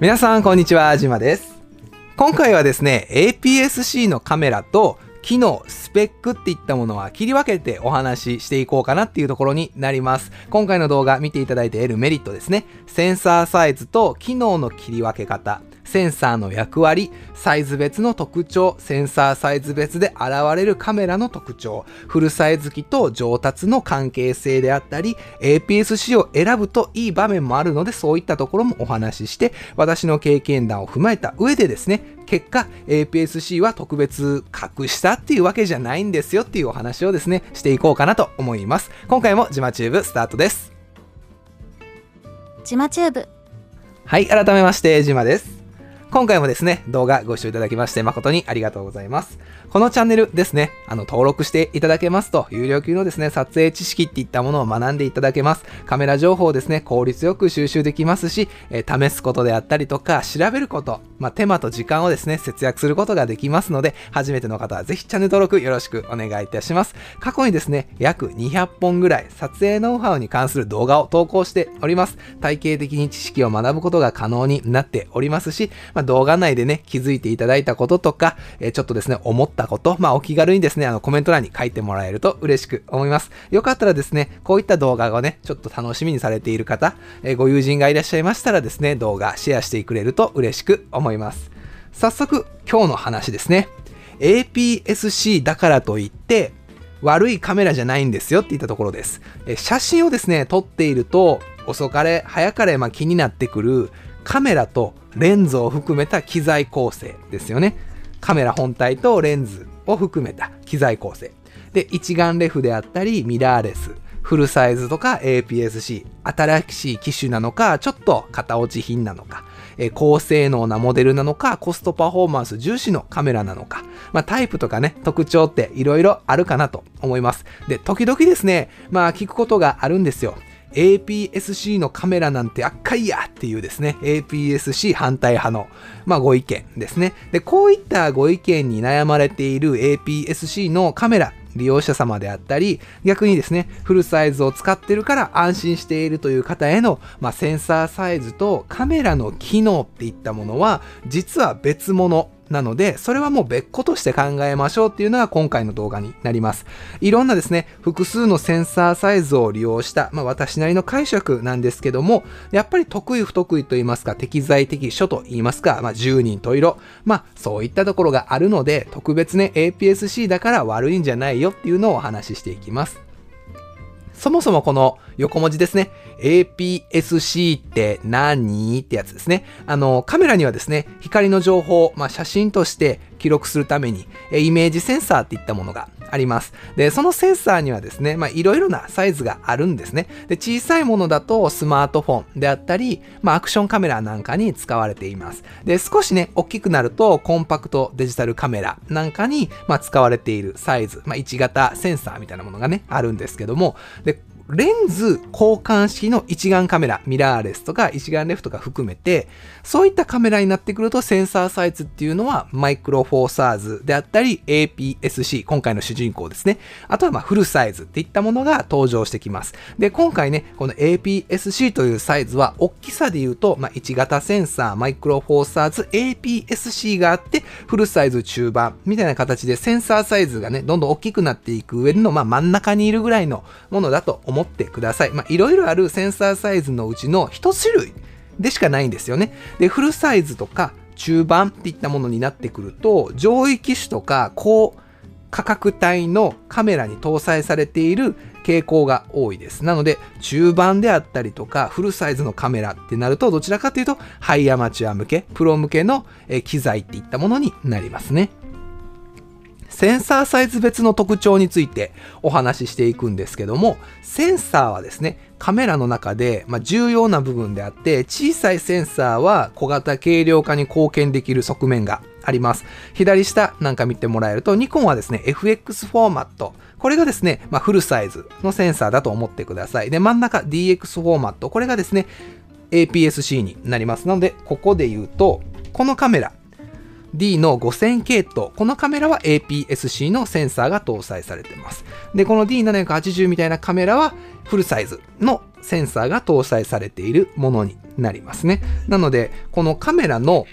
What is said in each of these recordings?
皆さんこんにちは、じまです。今回はですね、APS-C のカメラと機能、スペックっていったものは切り分けてお話ししていこうかなっていうところになります。今回の動画見ていただいて得るメリットですね。センサーサイズと機能の切り分け方、センサーの役割、サイズ別の特徴、センサーサイズ別で現れるカメラの特徴、フルサイズ機と上達の関係性であったり、APS-C を選ぶといい場面もあるので、そういったところもお話しして、私の経験談を踏まえた上でですね、結果 APS-C は特別格したっていうわけじゃないんですよっていうお話をですね、していこうかなと思います。今回もジマチューブスタートです。ジマチューブはい、改めまして、ジマです。今回もですね、動画ご視聴いただきまして誠にありがとうございます。このチャンネルですね、あの、登録していただけますと、有料級のですね、撮影知識っていったものを学んでいただけます。カメラ情報をですね、効率よく収集できますし、えー試すことであったりとか、調べること、まあ、手間と時間をですね、節約することができますので、初めての方はぜひチャンネル登録よろしくお願いいたします。過去にですね、約200本ぐらい撮影ノウハウに関する動画を投稿しております。体系的に知識を学ぶことが可能になっておりますし、まあ、動画内でね、気づいていただいたこととか、えーちょっとですね、思ったこと、まあ、お気軽にですね、あの、コメント欄に書いてもらえると嬉しく思います。よかったらですね、こういった動画をね、ちょっと楽しみにされている方、えーご友人がいらっしゃいましたらですね、動画シェアしてくれると嬉しく思います。早速、今日の話ですね。APS-C だからといって、悪いカメラじゃないんですよって言ったところです。え写真をですね、撮っていると、遅かれ、早かれ、まあ、気になってくるカメラとレンズを含めた機材構成ですよね。カメラ本体とレンズを含めた機材構成。で、一眼レフであったり、ミラーレス、フルサイズとか APS-C、新しい機種なのか、ちょっと型落ち品なのか、え高性能なモデルなのか、コストパフォーマンス重視のカメラなのか、まあタイプとかね、特徴っていろいろあるかなと思います。で、時々ですね、まあ聞くことがあるんですよ。APS-C のカメラなんて赤いやっていうですね、APS-C 反対派の、まあ、ご意見ですね。で、こういったご意見に悩まれている APS-C のカメラ、利用者様であったり、逆にですね、フルサイズを使ってるから安心しているという方への、まあ、センサーサイズとカメラの機能っていったものは、実は別物なので、それはもう別個として考えましょうっていうのが今回の動画になります。いろんなですね、複数のセンサーサイズを利用した、まあ私なりの解釈なんですけども、やっぱり得意不得意と言いますか、適材適所と言いますか、まあ10人十色、まあそういったところがあるので、特別ね、APS-C だから悪いんじゃないよっていうのをお話ししていきます。そもそもこの横文字ですね。APS-C って何ってやつですね。あの、カメラにはですね、光の情報、まあ、写真として記録するために、イメージセンサーっていったものがあります。で、そのセンサーにはですね、まあ、いろいろなサイズがあるんですね。で、小さいものだとスマートフォンであったり、まあ、アクションカメラなんかに使われています。で、少しね、大きくなるとコンパクトデジタルカメラなんかに、まあ、使われているサイズ、まあ、1型センサーみたいなものがね、あるんですけども、で、レンズ交換式の一眼カメラ、ミラーレスとか一眼レフとか含めて、そういったカメラになってくるとセンサーサイズっていうのはマイクロフォーサーズであったり APS-C、今回の主人公ですね。あとはまフルサイズっていったものが登場してきます。で、今回ね、この APS-C というサイズは大きさで言うと、まあ、1型センサー、マイクロフォーサーズ、APS-C があって、フルサイズ中盤みたいな形でセンサーサイズがね、どんどん大きくなっていく上での、まあ、真ん中にいるぐらいのものだと思ってください。まあ、いろいろあるセンサーサイズのうちの一種類でしかないんですよね。で、フルサイズとか中盤っていったものになってくると、上位機種とか高価格帯のカメラに搭載されている傾向が多いです。なので、中盤であったりとか、フルサイズのカメラってなると、どちらかというと、ハイアマチュア向け、プロ向けの機材っていったものになりますね。センサーサイズ別の特徴についてお話ししていくんですけども、センサーはですね、カメラの中で、ま、重要な部分であって、小さいセンサーは小型軽量化に貢献できる側面があります。左下なんか見てもらえると、ニコンはですね、FX フォーマット。これがですね、まあ、フルサイズのセンサーだと思ってください。で、真ん中 DX フォーマット。これがですね、APS-C になります。なので、ここで言うと、このカメラ、D の5000系統。このカメラは APS-C のセンサーが搭載されています。で、この D780 みたいなカメラはフルサイズのセンサーが搭載されているものになりますね。なので、このカメラの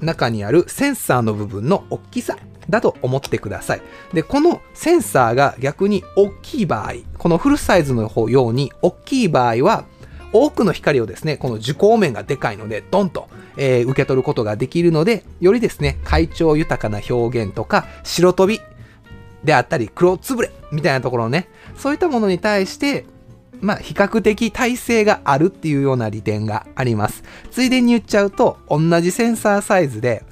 中にあるセンサーの部分の大きさだと思ってください。で、このセンサーが逆に大きい場合、このフルサイズのように大きい場合は、多くの光をですね、この受光面がでかいので、ドンと、えー、受け取ることができるので、よりですね、快調豊かな表現とか、白飛びであったり、黒つぶれみたいなところね、そういったものに対して、まあ、比較的耐性があるっていうような利点があります。ついでに言っちゃうと、同じセンサーサイズで、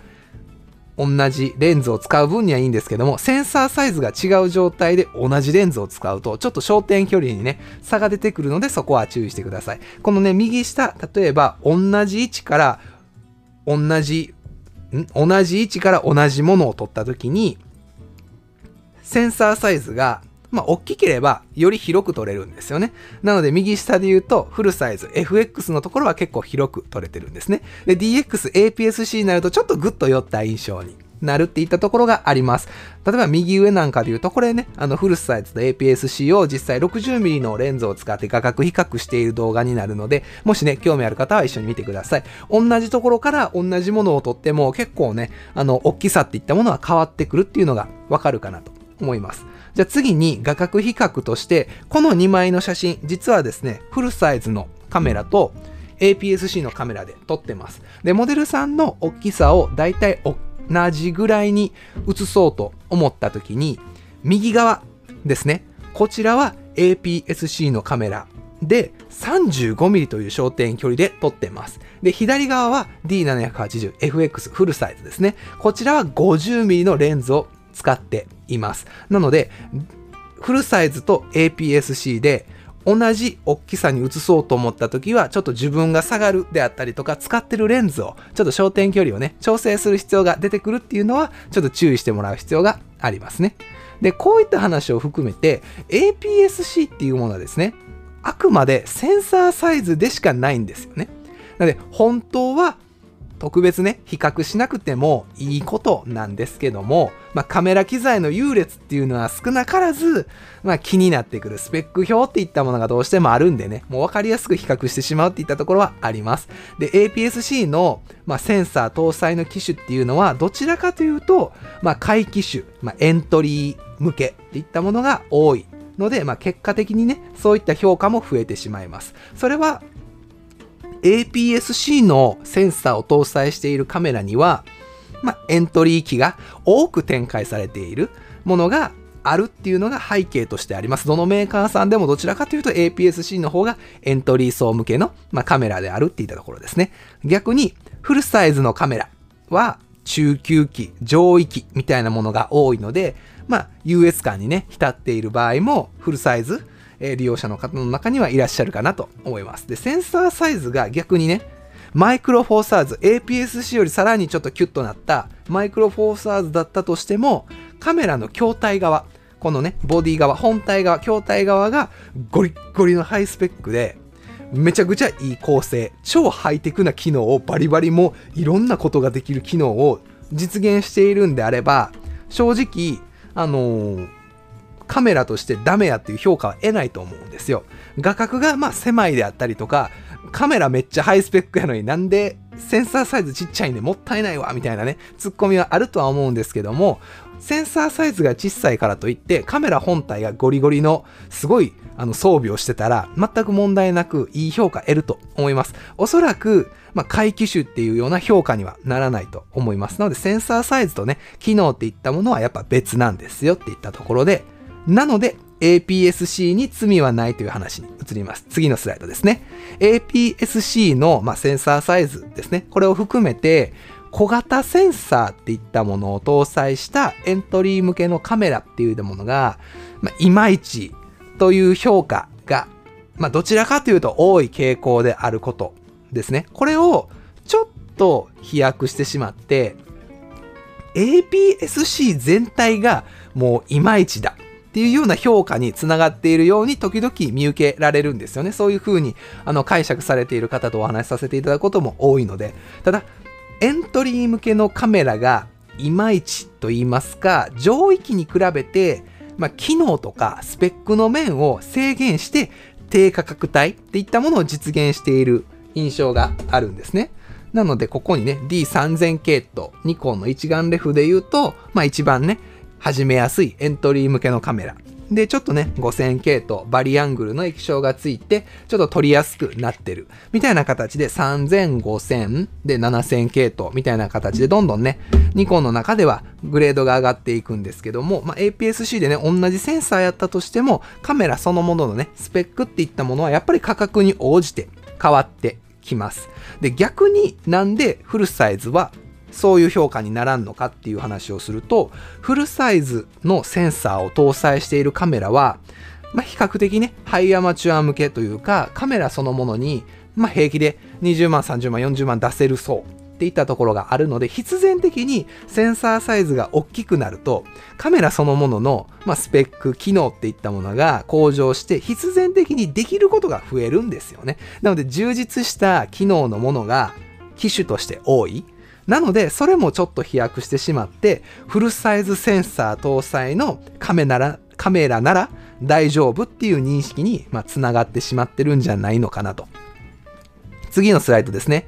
同じレンズを使う分にはいいんですけども、センサーサイズが違う状態で同じレンズを使うと、ちょっと焦点距離にね、差が出てくるので、そこは注意してください。このね、右下、例えば、同じ位置から、同じ、ん？同じ位置から同じものを撮った時に、センサーサイズがまあ、大きければより広く撮れるんですよね。なので、右下で言うと、フルサイズ、FX のところは結構広く撮れてるんですね。で、DX、APS-C になるとちょっとグッと寄った印象になるっていったところがあります。例えば右上なんかで言うと、これね、あのフルサイズと APS-C を実際 60mm のレンズを使って画角比較している動画になるので、もしね、興味ある方は一緒に見てください。同じところから同じものを撮っても結構ね、あの、大きさっていったものは変わってくるっていうのがわかるかなと思います。じゃあ次に画角比較として、この2枚の写真、実はですね、フルサイズのカメラと APS-C のカメラで撮ってます。で、モデルさんの大きさをだいたい同じぐらいに映そうと思った時に、右側ですね。こちらは APS-C のカメラで 35mm という焦点距離で撮ってます。で、左側は D780FX フルサイズですね。こちらは 50mm のレンズを使っています。なので、フルサイズと APS-C で同じ大きさに映そうと思った時は、ちょっと自分が下がるであったりとか、使ってるレンズを、ちょっと焦点距離をね、調整する必要が出てくるっていうのは、ちょっと注意してもらう必要がありますね。で、こういった話を含めて、APS-C っていうものはですね、あくまでセンサーサイズでしかないんですよね。なので、本当は特別ね、比較しなくてもいいことなんですけども、まあ、カメラ機材の優劣っていうのは少なからず、まあ、気になってくるスペック表っていったものがどうしてもあるんでね、もう分かりやすく比較してしまうっていったところはあります。で、APS-C の、まあ、センサー搭載の機種っていうのは、どちらかというと、まあ、回機種、まあ、エントリー向けっていったものが多いので、まあ、結果的にね、そういった評価も増えてしまいます。それは APS-C のセンサーを搭載しているカメラには、まあ、エントリー機が多く展開されているものがあるっていうのが背景としてあります。どのメーカーさんでもどちらかというと APS-C の方がエントリー層向けの、まあ、カメラであるっていったところですね。逆にフルサイズのカメラは中級機、上位機みたいなものが多いので、まあ、US 感にね、浸っている場合もフルサイズ、えー、利用者の方の中にはいらっしゃるかなと思います。で、センサーサイズが逆にね、マイクロフォーサーズ、APS-C よりさらにちょっとキュッとなったマイクロフォーサーズだったとしても、カメラの筐体側、このね、ボディ側、本体側、筐体側がゴリッゴリのハイスペックで、めちゃくちゃいい構成、超ハイテクな機能をバリバリもいろんなことができる機能を実現しているんであれば、正直、あのー、カメラとしてダメやっていう評価は得ないと思うんですよ。画角がまあ狭いであったりとか、カメラめっちゃハイスペックやのになんでセンサーサイズちっちゃいんでもったいないわみたいなね、ツッコミはあるとは思うんですけども、センサーサイズが小さいからといってカメラ本体がゴリゴリのすごいあの装備をしてたら全く問題なくいい評価得ると思います。おそらく、まあ、回機種っていうような評価にはならないと思います。なのでセンサーサイズとね、機能っていったものはやっぱ別なんですよっていったところで、なので APS-C に罪はないという話に移ります。次のスライドですね。APS-C の、まあ、センサーサイズですね。これを含めて、小型センサーっていったものを搭載したエントリー向けのカメラっていうものが、まあ、いまいちという評価が、まあ、どちらかというと多い傾向であることですね。これをちょっと飛躍してしまって、APS-C 全体がもういまいちだっていうような評価につながっているように時々見受けられるんですよね。そういうふうにあの解釈されている方とお話しさせていただくことも多いので、ただ、エントリー向けのカメラがいまいちと言いますか、上位機に比べて、まあ、機能とかスペックの面を制限して低価格帯っていったものを実現している印象があるんですね。なので、ここにね、D3000 系統、ニコンの一眼レフで言うと、まあ一番ね、始めやすいエントリー向けのカメラ。で、ちょっとね、5000系統、バリアングルの液晶がついて、ちょっと撮りやすくなってる。みたいな形で3000、5000、で7000系統みたいな形でどんどんね、ニコンの中ではグレードが上がっていくんですけども、まあ、APS-C でね、同じセンサーやったとしても、カメラそのもののね、スペックっていったものはやっぱり価格に応じて変わってきます。で、逆になんでフルサイズはそういう評価にならんのかっていう話をすると、フルサイズのセンサーを搭載しているカメラは、まあ、比較的ね、ハイアマチュア向けというか、カメラそのものに、まあ、平気で20万、30万、40万出せるそうっていったところがあるので、必然的にセンサーサイズが大きくなると、カメラそのものの、まあ、スペック、機能っていったものが向上して、必然的にできることが増えるんですよね。なので、充実した機能のものが機種として多い。なので、それもちょっと飛躍してしまって、フルサイズセンサー搭載のカメならカメラなら大丈夫っていう認識に、まあ、つながってしまってるんじゃないのかなと。次のスライドですね。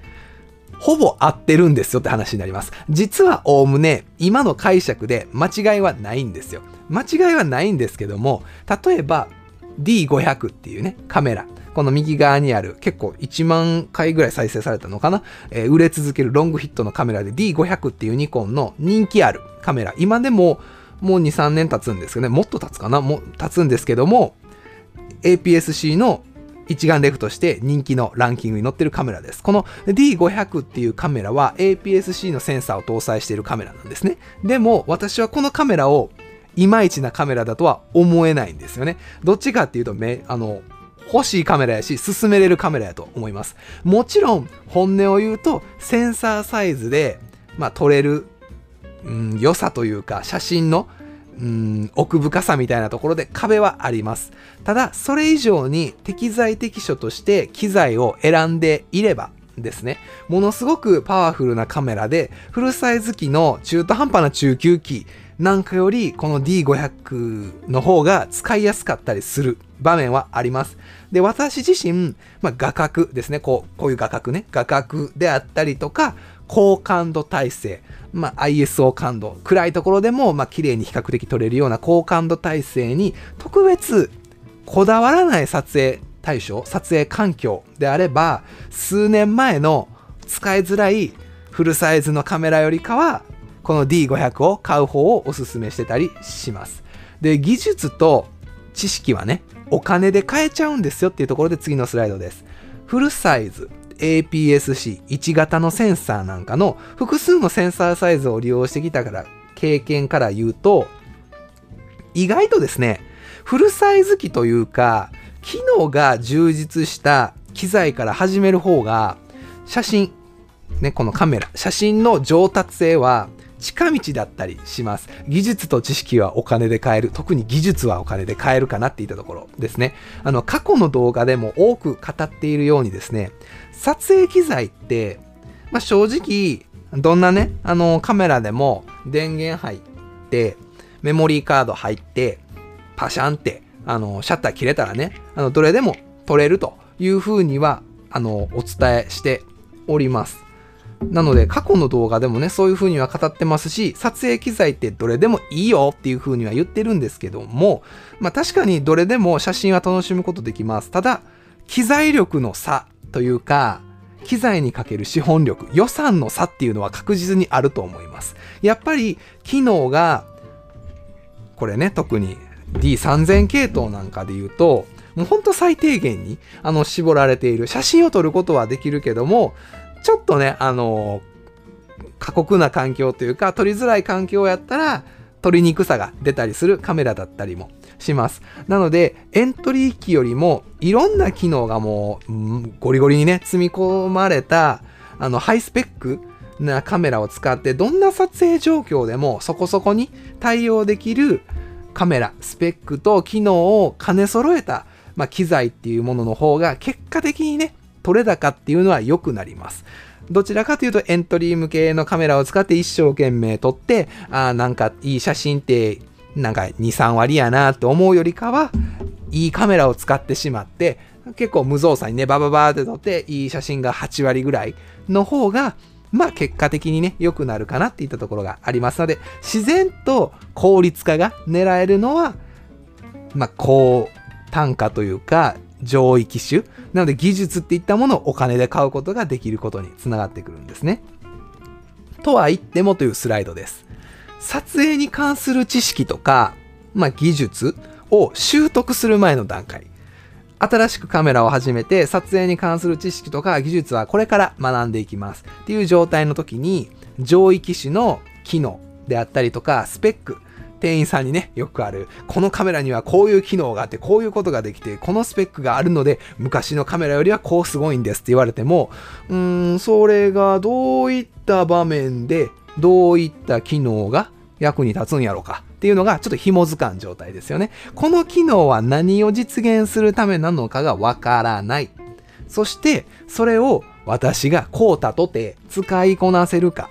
ほぼ合ってるんですよって話になります。実はおおむね今の解釈で間違いはないんですよ。間違いはないんですけども、例えば D500 っていうね、カメラ。この右側にある結構1万回ぐらい再生されたのかな、えー、売れ続けるロングヒットのカメラで D500 っていうニコンの人気あるカメラ。今でももう2、3年経つんですけどね、もっと経つかな？もう経つんですけども、APS-C の一眼レフとして人気のランキングに載ってるカメラです。この D500 っていうカメラは APS-C のセンサーを搭載しているカメラなんですね。でも私はこのカメラをいまいちなカメラだとは思えないんですよね。どっちかっていうとめ、あの、欲しいカメラやし、進めれるカメラやと思います。もちろん、本音を言うと、センサーサイズで、まあ、撮れる、うん、良さというか、写真の、うん、奥深さみたいなところで壁はあります。ただ、それ以上に適材適所として機材を選んでいれば、ですね。ものすごくパワフルなカメラで、フルサイズ機の中途半端な中級機なんかより、この D500 の方が使いやすかったりする場面はあります。で、私自身、まあ、画角ですね。こう、こういう画角ね。画角であったりとか、高感度体制。まあ、ISO 感度。暗いところでも、まあ、綺麗に比較的撮れるような高感度体制に、特別こだわらない撮影対象、撮影環境であれば、数年前の使いづらいフルサイズのカメラよりかは、この D500 を買う方をおすすめしてたりします。で、技術と知識はね、お金で買えちゃうんですよっていうところで次のスライドです。フルサイズ、APS-C1 型のセンサーなんかの複数のセンサーサイズを利用してきたから経験から言うと意外とですねフルサイズ機というか機能が充実した機材から始める方が写真ねこのカメラ写真の上達性は近道だったりします。技術と知識はお金で買える。特に技術はお金で買えるかなっていったところですね。あの、過去の動画でも多く語っているようにですね、撮影機材って、まあ、正直、どんなね、あの、カメラでも電源入って、メモリーカード入って、パシャンって、あの、シャッター切れたらね、あの、どれでも撮れるというふうには、あの、お伝えしております。なので過去の動画でもね、そういう風には語ってますし、撮影機材ってどれでもいいよっていう風には言ってるんですけども、まあ確かにどれでも写真は楽しむことできます。ただ、機材力の差というか、機材にかける資本力、予算の差っていうのは確実にあると思います。やっぱり機能が、これね、特に D3000 系統なんかで言うと、もうほんと最低限にあの絞られている写真を撮ることはできるけどもちょっとね、あの過酷な環境というか、撮りづらい環境やったら、撮りにくさが出たりするカメラだったりもします。なので、エントリー機よりも、いろんな機能がもう、ゴリゴリにね、積み込まれた、あの、ハイスペックなカメラを使って、どんな撮影状況でもそこそこに対応できるカメラ、スペックと機能を兼ね揃えた、まあ、機材っていうものの方が、結果的にね、取れ高っていうのは良くなります。どちらかというとエントリー向けのカメラを使って一生懸命撮って、あなんかいい写真ってなんか2、3割やなって思うよりかは、いいカメラを使ってしまって、結構無造作にね、バババーって撮って、いい写真が8割ぐらいの方が、まあ結果的にね、良くなるかなっていったところがありますので、自然と効率化が狙えるのは、まあ高単価というか、上位機種。なので技術っていったものをお金で買うことができることにつながってくるんですね。とは言ってもというスライドです。撮影に関する知識とか、まあ技術を習得する前の段階。新しくカメラを始めて撮影に関する知識とか技術はこれから学んでいきますっていう状態の時に上位機種の機能であったりとかスペック店員さんにねよくあるこのカメラにはこういう機能があってこういうことができてこのスペックがあるので昔のカメラよりはこうすごいんですって言われてもうーんそれがどういった場面でどういった機能が役に立つんやろうかっていうのがちょっと紐づかん状態ですよね。この機能は何を実現するためなのかがわからない。そして、それを私がこうたとて使いこなせるか。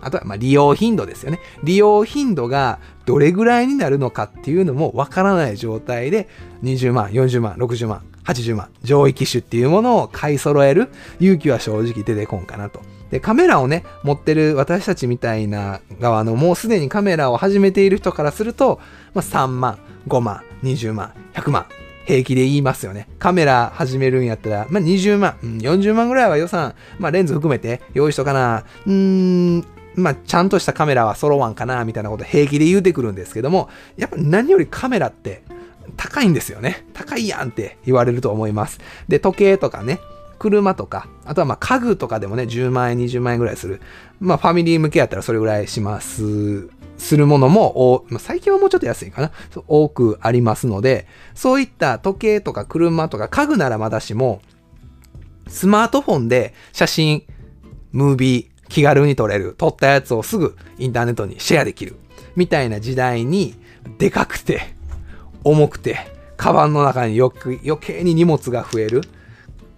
あとは、ま、利用頻度ですよね。利用頻度がどれぐらいになるのかっていうのもわからない状態で、20万、40万、60万、80万、上位機種っていうものを買い揃える勇気は正直出てこんかなと。で、カメラをね、持ってる私たちみたいな側のもうすでにカメラを始めている人からすると、まあ、3万、5万、20万、100万、平気で言いますよね。カメラ始めるんやったら、まあ、20万、うん、40万ぐらいは予算、まあ、レンズ含めて用意しとかな。うーん、まあ、ちゃんとしたカメラは揃わんかな、みたいなこと平気で言うてくるんですけども、やっぱ何よりカメラって高いんですよね。高いやんって言われると思います。で、時計とかね、車とか、あとはま家具とかでもね、10万円、20万円ぐらいする。まあファミリー向けやったらそれぐらいします。するものも、まあ、最近はもうちょっと安いかな。多くありますので、そういった時計とか車とか家具ならまだしも、スマートフォンで写真、ムービー、気軽に撮れる。撮ったやつをすぐインターネットにシェアできる。みたいな時代に、でかくて、重くて、カバンの中によく 余計に荷物が増える。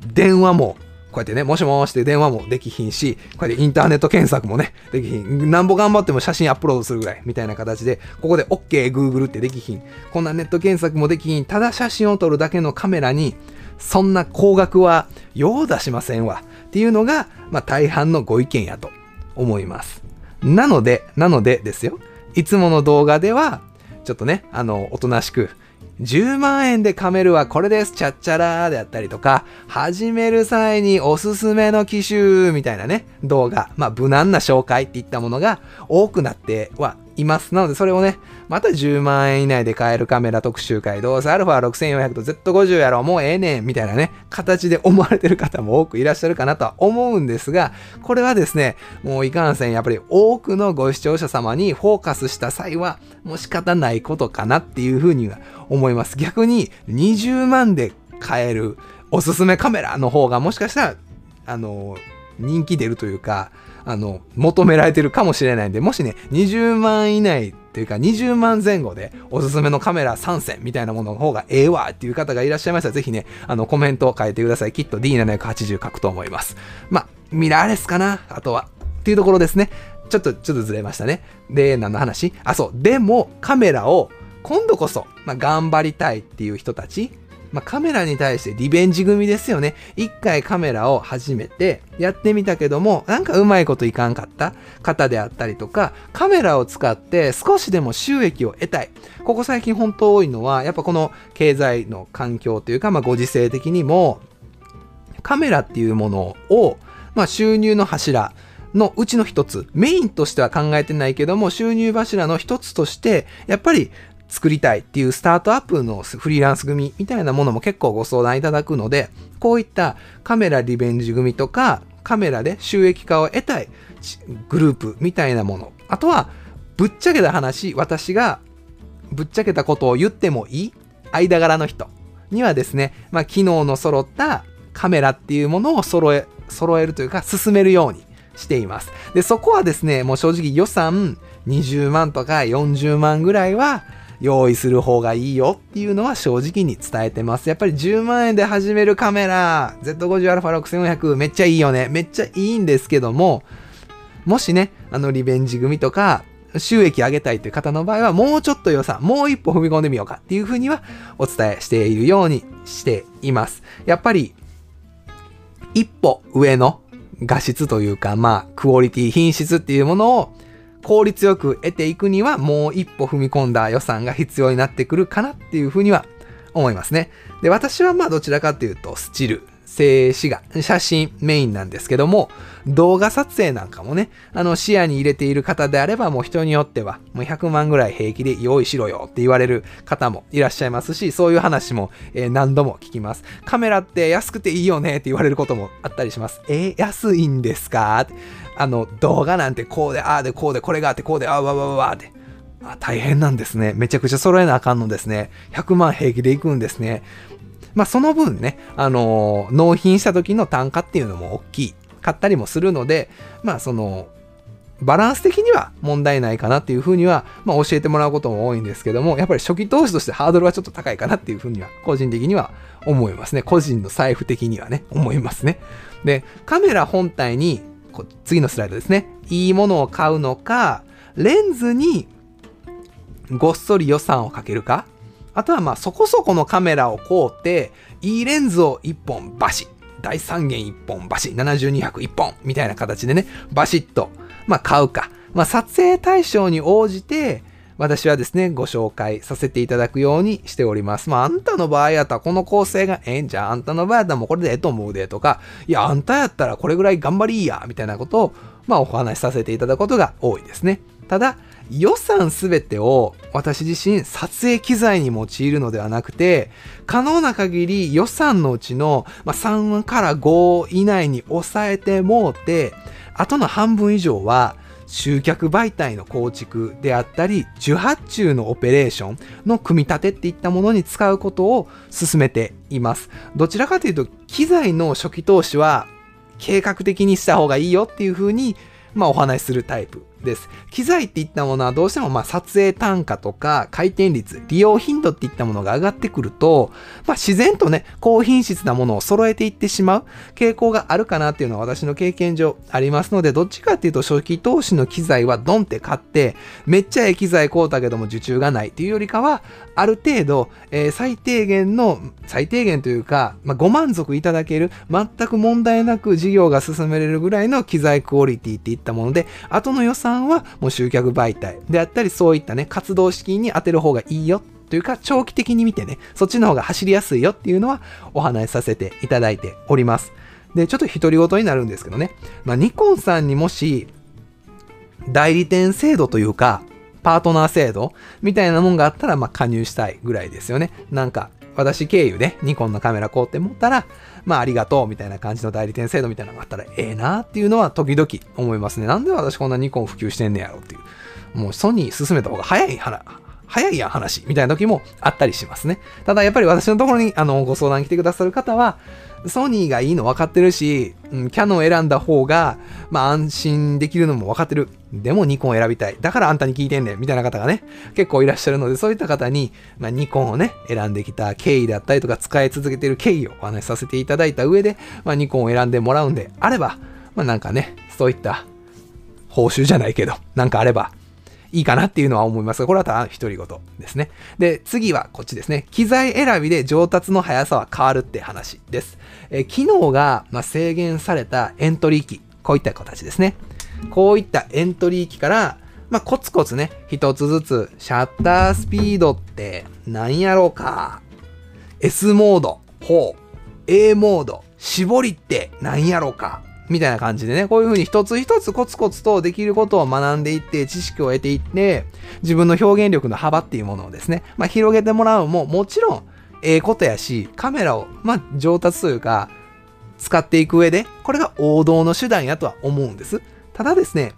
電話も、こうやってね、もしもしって電話もできひんし、こうやってインターネット検索もね、できひん。なんぼ頑張っても写真アップロードするぐらい、みたいな形で、ここで OK、Google ってできひん。こんなネット検索もできひん。ただ写真を撮るだけのカメラに、そんな高額はよう出しませんわ。っていうのが、まあ大半のご意見やと思います。なので、なのでですよ。いつもの動画では、ちょっとね、あの、おとなしく、10万円でカメルはこれです、チャッチャラーであったりとか、始める際におすすめの機種みたいなね、動画、まあ無難な紹介っていったものが多くなってはいます。なのでそれをね、また10万円以内で買えるカメラ特集会、どうせ α6400 と Z50 やろ、もうええねん、みたいなね、形で思われてる方も多くいらっしゃるかなとは思うんですが、これはですね、もういかんせん、やっぱり多くのご視聴者様にフォーカスした際は、もう仕方ないことかなっていうふうには思います。逆に20万で買えるおすすめカメラの方がもしかしたら、あの、人気出るというか、あの、求められてるかもしれないんで、もしね、20万以内っていうか20万前後でおすすめのカメラ3選みたいなものの方がええわっていう方がいらっしゃいましたら、ぜひね、あの、コメントを書いてください。きっと D780 書くと思います。まあ、ミラーレスかな？あとは。っていうところですね。ちょっと、ちょっとずれましたね。で、何の話？あ、そう。でも、カメラを今度こそ、まあ、頑張りたいっていう人たち、まあ、カメラに対してリベンジ組ですよね。一回カメラを始めてやってみたけども、なんかうまいこといかんかった方であったりとか、カメラを使って少しでも収益を得たい。ここ最近本当多いのは、やっぱこの経済の環境というか、まあ、ご時世的にも、カメラっていうものを、まあ、収入の柱のうちの一つ、メインとしては考えてないけども、収入柱の一つとして、やっぱり作りたいっていうスタートアップのフリーランス組みたいなものも結構ご相談いただくので、こういったカメラリベンジ組とか、カメラで収益化を得たいグループみたいなもの。あとは、ぶっちゃけた話、私がぶっちゃけたことを言ってもいい間柄の人にはですね、まあ、機能の揃ったカメラっていうものを揃え、揃えるというか、進めるようにしています。で、そこはですね、もう正直予算20万とか40万ぐらいは用意する方がいいよっていうのは正直に伝えてます。やっぱり10万円で始めるカメラ、Z50α6400 めっちゃいいよね。めっちゃいいんですけども、もしね、あのリベンジ組とか、収益上げたいという方の場合は、もうちょっと予算、もう一歩踏み込んでみようかっていうふうにはお伝えしているようにしています。やっぱり、一歩上の画質というか、まあ、クオリティ、品質っていうものを効率よく得ていくには、もう一歩踏み込んだ予算が必要になってくるかなっていうふうには思いますね。で、私はまあどちらかというと、スチル、静止画、写真メインなんですけども、動画撮影なんかもね、あの視野に入れている方であれば、もう人によっては、もう100万ぐらい平気で用意しろよって言われる方もいらっしゃいますし、そういう話も、何度も聞きます。カメラって安くていいよねって言われることもあったりします。えー、安いんですか？あの、動画なんてこうで、ああで、こうで、これがあって、こうで、ああわわわわって。あ大変なんですね。めちゃくちゃ揃えなあかんのですね。100万平気でいくんですね。まあ、その分ね、あのー、納品した時の単価っていうのも大きい、買ったりもするので、まあ、その、バランス的には問題ないかなっていうふうには、まあ、教えてもらうことも多いんですけども、やっぱり初期投資としてハードルはちょっと高いかなっていうふうには、個人的には思いますね。個人の財布的にはね、思いますね。で、カメラ本体に、次のスライドですね。いいものを買うのか、レンズにごっそり予算をかけるか、あとはまあそこそこのカメラを買うて、いいレンズを1本バシ大三元1本バシ72001本みたいな形でね、バシッと、まあ買うか。まあ撮影対象に応じて、私はですね、ご紹介させていただくようにしております。まあ、あんたの場合やったらこの構成がええんじゃん。あんたの場合やったらもうこれでええと思うでとか、いや、あんたやったらこれぐらい頑張りいいや、みたいなことを、まあ、お話しさせていただくことが多いですね。ただ、予算すべてを私自身撮影機材に用いるのではなくて、可能な限り予算のうちのまあ3から5以内に抑えてもうて、あとの半分以上は集客媒体の構築であったり、受発注のオペレーションの組み立てっていったものに使うことを進めています。どちらかというと、機材の初期投資は計画的にした方がいいよっていうふうに、まあ、お話しするタイプです。機材っていったものはどうしてもま撮影単価とか回転率、利用頻度っていったものが上がってくると、まあ、自然とね、高品質なものを揃えていってしまう傾向があるかなっていうのは私の経験上ありますので、どっちかっていうと初期投資の機材はドンって買って、めっちゃええ機材買うたけども受注がないっていうよりかは、ある程度、えー、最低限の、最低限というか、まあ、ご満足いただける、全く問題なく事業が進めれるぐらいの機材クオリティっていったもので、後の予算はもう集客媒体であったり、そういったね、活動資金に当てる方がいいよというか、長期的に見てね、そっちの方が走りやすいよっていうのはお話しさせていただいております。で、ちょっと独り言になるんですけどね、まあ、ニコンさんにもし、代理店制度というか、パートナー制度みたいなもんがあったら、まあ、加入したいぐらいですよね。なんか、私経由でニコンのカメラ買うって思ったら、まあありがとうみたいな感じの代理店制度みたいなのがあったらええなっていうのは時々思いますね。なんで私こんなニコン普及してんねやろっていう。もうソニー進めた方が早い話、早いやん話みたいな時もあったりしますね。ただやっぱり私のところにあのご相談来てくださる方は、ソニーがいいの分かってるし、うん、キャノン選んだ方が、まあ安心できるのも分かってる。でもニコン選びたい。だからあんたに聞いてんねん。みたいな方がね、結構いらっしゃるので、そういった方に、まあ、ニコンをね、選んできた経緯だったりとか、使い続けてる経緯をお話しさせていただいた上で、まあ、ニコンを選んでもらうんであれば、まあなんかね、そういった報酬じゃないけど、なんかあれば、いいかなっていうのは思いますが、これはただ独り言ですね。で、次はこっちですね。機材選びで上達の速さは変わるって話です。え機能が、ま制限されたエントリー機、こういった形ですね。こういったエントリー機から、まあ、コツコツね、一つずつ、シャッタースピードって何やろうか。S モード、ほう。A モード、絞りって何やろうか。みたいな感じでね、こういう風に一つ一つコツコツとできることを学んでいって、知識を得ていって、自分の表現力の幅っていうものをですね、まあ、広げてもらうももちろん、ええことやし、カメラを、まあ、上達というか、使っていく上で、これが王道の手段やとは思うんです。ただですね、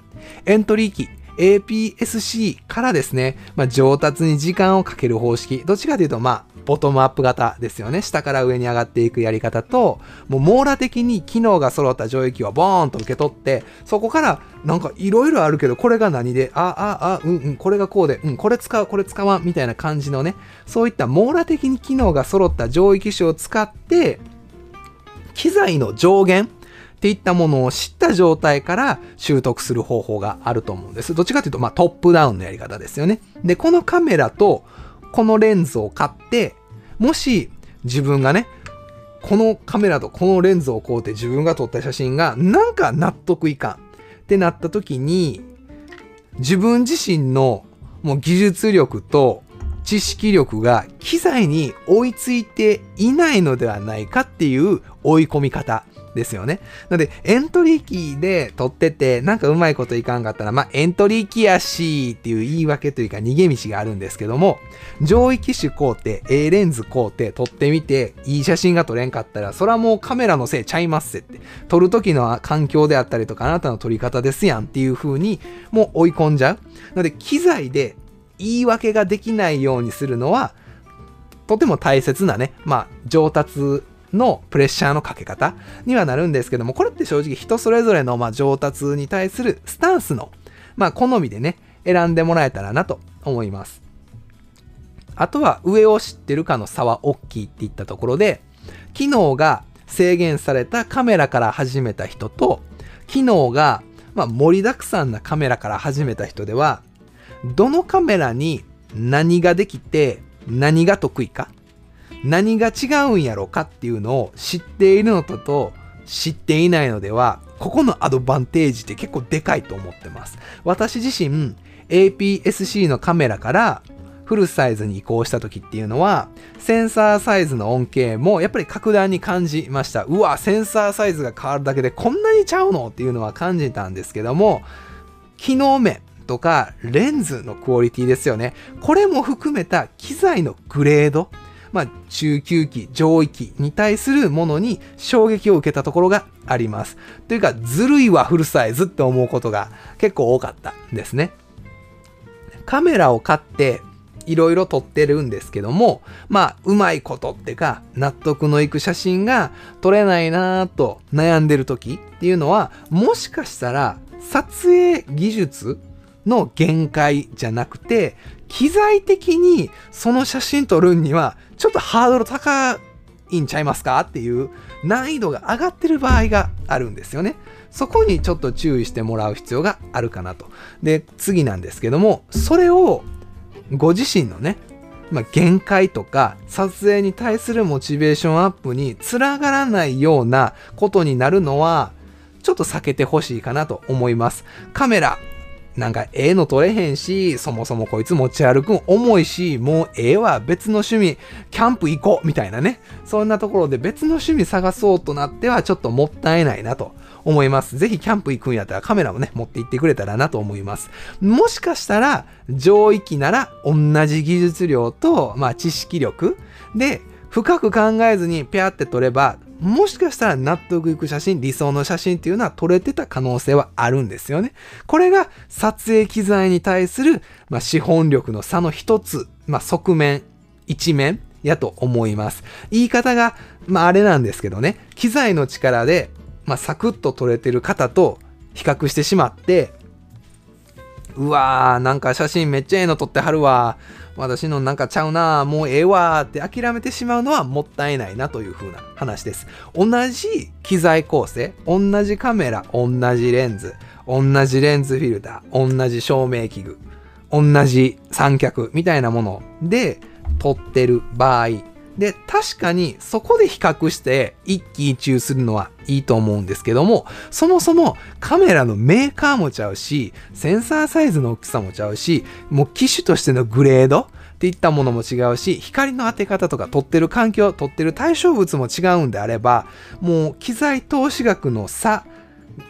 エントリー機、APS-C からですね、まあ、上達に時間をかける方式、どっちかというと、まあ、ボトムアップ型ですよね。下から上に上がっていくやり方と、もう網羅的に機能が揃った上域をボーンと受け取って、そこからなんかいろいろあるけど、これが何で、あ、あ、あ、うんうん、これがこうで、うん、これ使う、これ使わん、みたいな感じのね、そういった網羅的に機能が揃った上位機種を使って、機材の上限ってっていったものを知った状態から習得する方法があると思うんです。どっちかというと、まあ、トップダウンのやり方ですよね。で、このカメラとこのレンズを買って、もし自分がね、このカメラとこのレンズを買うて自分が撮った写真がなんか納得いかん。ってなった時に、自分自身のもう技術力と知識力が機材に追いついていないのではないかっていう追い込み方。ですよね。なので、エントリーキーで撮ってて、なんかうまいこといかんかったら、まあ、エントリーキーやしっていう言い訳というか逃げ道があるんですけども、上位機種買うて、A レンズ買うて、撮ってみて、いい写真が撮れんかったら、それはもうカメラのせいちゃいますって。撮る時の環境であったりとか、あなたの撮り方ですやんっていう風に、もう追い込んじゃう。なので、機材で言い訳ができないようにするのは、とても大切なね、まあ、上達のプレッシャーのかけ方にはなるんですけども、これって正直人それぞれのま上達に対するスタンスの、まあ、好みでね、選んでもらえたらなと思います。あとは上を知ってるかの差は大きいって言ったところで、機能が制限されたカメラから始めた人と、機能がまあ盛りだくさんなカメラから始めた人では、どのカメラに何ができて何が得意か何が違うんやろかっていうのを知っているのとと知っていないのではここのアドバンテージって結構でかいと思ってます。私自身 APS-C のカメラからフルサイズに移行した時っていうのはセンサーサイズの恩恵もやっぱり格段に感じました。うわセンサーサイズが変わるだけでこんなにちゃうのっていうのは感じたんですけども機能面とかレンズのクオリティですよね。これも含めた機材のグレードまあ、中級機、上位機に対するものに衝撃を受けたところがあります。というか、ずるいわ、フルサイズって思うことが結構多かったんですね。カメラを買って、いろいろ撮ってるんですけども、まあ、うまいことってか、納得のいく写真が撮れないなぁと悩んでる時っていうのは、もしかしたら、撮影技術の限界じゃなくて、機材的にその写真撮るにはちょっとハードル高いんちゃいますかっていう難易度が上がってる場合があるんですよね。そこにちょっと注意してもらう必要があるかなと。で、次なんですけども、それをご自身のね、まあ、限界とか撮影に対するモチベーションアップにつながらないようなことになるのはちょっと避けてほしいかなと思います。カメラ、なんかええの取れへんし、そもそもこいつ持ち歩くん重いし、もうええわ、別の趣味、キャンプ行こうみたいなね。そんなところで別の趣味探そうとなってはちょっともったいないなと思います。ぜひキャンプ行くんやったらカメラもね、持って行ってくれたらなと思います。もしかしたら上位機なら同じ技術量と、まあ、知識力で深く考えずにピャーって撮ればもしかしたら納得いく写真、理想の写真っていうのは撮れてた可能性はあるんですよね。これが撮影機材に対する、まあ、資本力の差の一つ、まあ、側面、一面やと思います。言い方が、まあ、あれなんですけどね、機材の力で、まあ、サクッと撮れてる方と比較してしまって、うわー、なんか写真めっちゃええの撮ってはるわ。私のなんかちゃうなもうええわって諦めてしまうのはもったいないなという風な話です。同じ機材構成、同じカメラ、同じレンズ、同じレンズフィルター、同じ照明器具、同じ三脚みたいなもので撮ってる場合、で、確かにそこで比較して一喜一憂するのはいいと思うんですけども、そもそもカメラのメーカーもちゃうし、センサーサイズの大きさもちゃうし、もう機種としてのグレードっていったものも違うし、光の当て方とか撮ってる環境、撮ってる対象物も違うんであれば、もう機材投資額の差、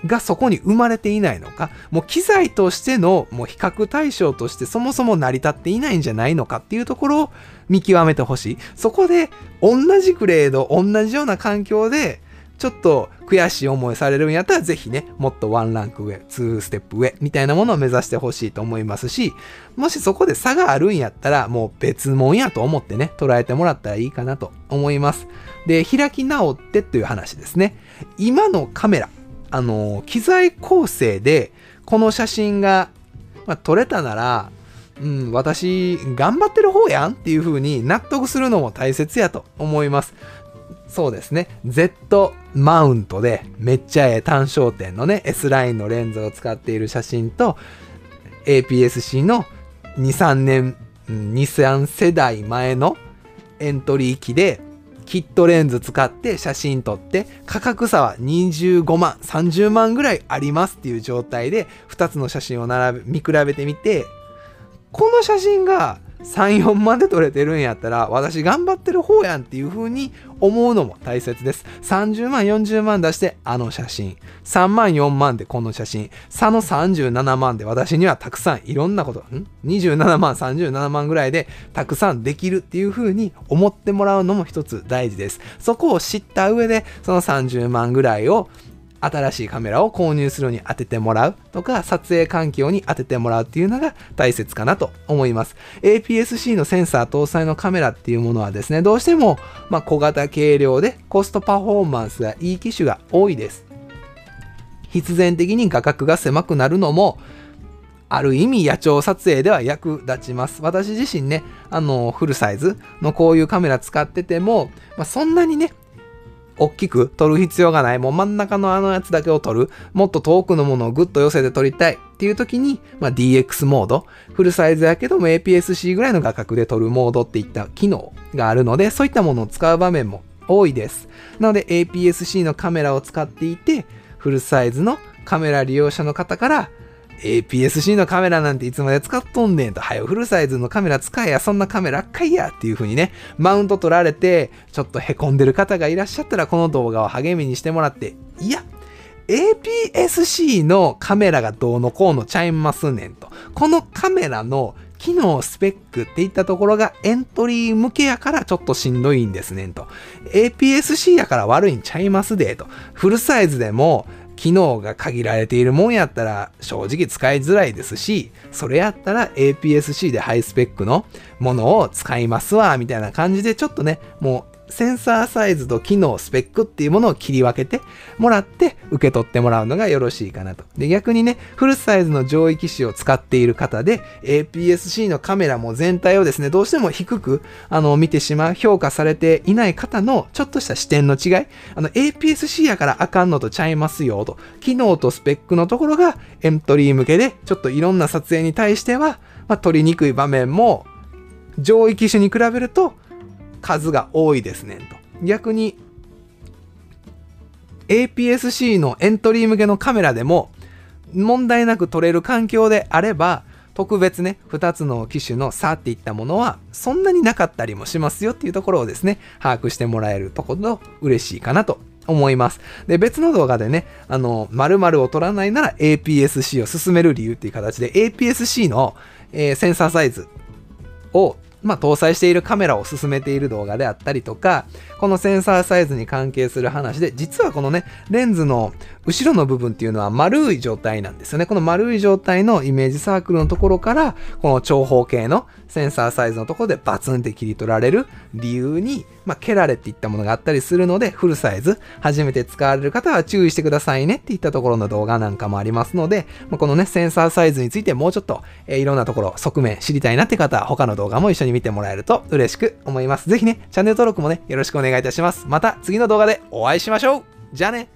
がそこに生まれていないのか、もう機材としてのもう比較対象としてそもそも成り立っていないんじゃないのかっていうところを見極めてほしい。そこで同じグレード、同じような環境でちょっと悔しい思いされるんやったらぜひね、もっとワンランク上、ツーステップ上みたいなものを目指してほしいと思いますし、もしそこで差があるんやったらもう別物やと思ってね、捉えてもらったらいいかなと思います。で、開き直ってという話ですね。今のカメラ、あの、機材構成で、この写真が、まあ、撮れたなら、うん、私、頑張ってる方やんっていう風に納得するのも大切やと思います。そうですね Z マウントでめっちゃええ単焦点のね S ラインのレンズを使っている写真と APS-C の23年23世代前のエントリー機でキットレンズ使って写真撮って価格差は25万30万ぐらいありますっていう状態で2つの写真を並べ見比べてみてこの写真が3、4万で撮れてるんやったら、私頑張ってる方やんっていう風に思うのも大切です。30万、40万出してあの写真。3万、4万でこの写真。差の37万で私にはたくさんいろんなこと、ん ?27 万、37万ぐらいでたくさんできるっていう風に思ってもらうのも一つ大事です。そこを知った上で、その30万ぐらいを新しいカメラを購入するに当ててもらうとか、撮影環境に当ててもらうっていうのが大切かなと思います。APS-C のセンサー搭載のカメラっていうものはですね、どうしても、ま小型軽量でコストパフォーマンスがいい機種が多いです。必然的に画角が狭くなるのも、ある意味野鳥撮影では役立ちます。私自身ね、あの、フルサイズのこういうカメラ使ってても、まあ、そんなにね、大きく撮る必要がない。もう真ん中のあのやつだけを撮る。もっと遠くのものをぐっと寄せて撮りたいっていう時に、まあ、DX モード。フルサイズやけども APS-C ぐらいの画角で撮るモードっていった機能があるので、そういったものを使う場面も多いです。なので APS-C のカメラを使っていて、フルサイズのカメラ利用者の方から APS-C のカメラなんていつまで使っとんねんと、はよ、フルサイズのカメラ使えや、そんなカメラ赤いやっていう風にね、マウント取られて、ちょっと凹んでる方がいらっしゃったら、この動画を励みにしてもらって、いや、APS-C のカメラがどうのこうのちゃいますねんと。このカメラの機能、スペックっていったところがエントリー向けやからちょっとしんどいんですねんと。APS-C やから悪いんちゃいますでと。フルサイズでも機能が限られているもんやったら正直使いづらいですし、それやったら APS-C でハイスペックのものを使いますわ、みたいな感じでちょっとね、もうセンサーサイズと機能、スペックっていうものを切り分けてもらって受け取ってもらうのがよろしいかなと。で、逆にね、フルサイズの上位機種を使っている方で APS-C のカメラも全体をですね、どうしても低くあの見てしまう、評価されていない方のちょっとした視点の違い、あの APS-C やからあかんのとちゃいますよと、機能とスペックのところがエントリー向けで、ちょっといろんな撮影に対しては、まあ、撮りにくい場面も上位機種に比べると数が多いですねと。逆に APS-C のエントリー向けのカメラでも問題なく撮れる環境であれば特別ね2つの機種の差っていったものはそんなになかったりもしますよっていうところをですね把握してもらえるところ嬉しいかなと思います。で、別の動画でね、あの、〇〇を撮らないなら APS-C を進める理由っていう形で APS-C の、えー、センサーサイズをまあ、搭載しているカメラを進めている動画であったりとか、このセンサーサイズに関係する話で、実はこのね、レンズの後ろの部分っていうのは丸い状態なんですよね。この丸い状態のイメージサークルのところから、この長方形のセンサーサイズのところでバツンって切り取られる理由に、まあ、蹴られっていったものがあったりするので、フルサイズ、初めて使われる方は注意してくださいねっていったところの動画なんかもありますので、まあ、このね、センサーサイズについてもうちょっと、えー、いろんなところ、側面知りたいなって方は、他の動画も一緒に見てもらえると嬉しく思います。ぜひね、チャンネル登録もね、よろしくお願いいたします。また次の動画でお会いしましょうじゃあね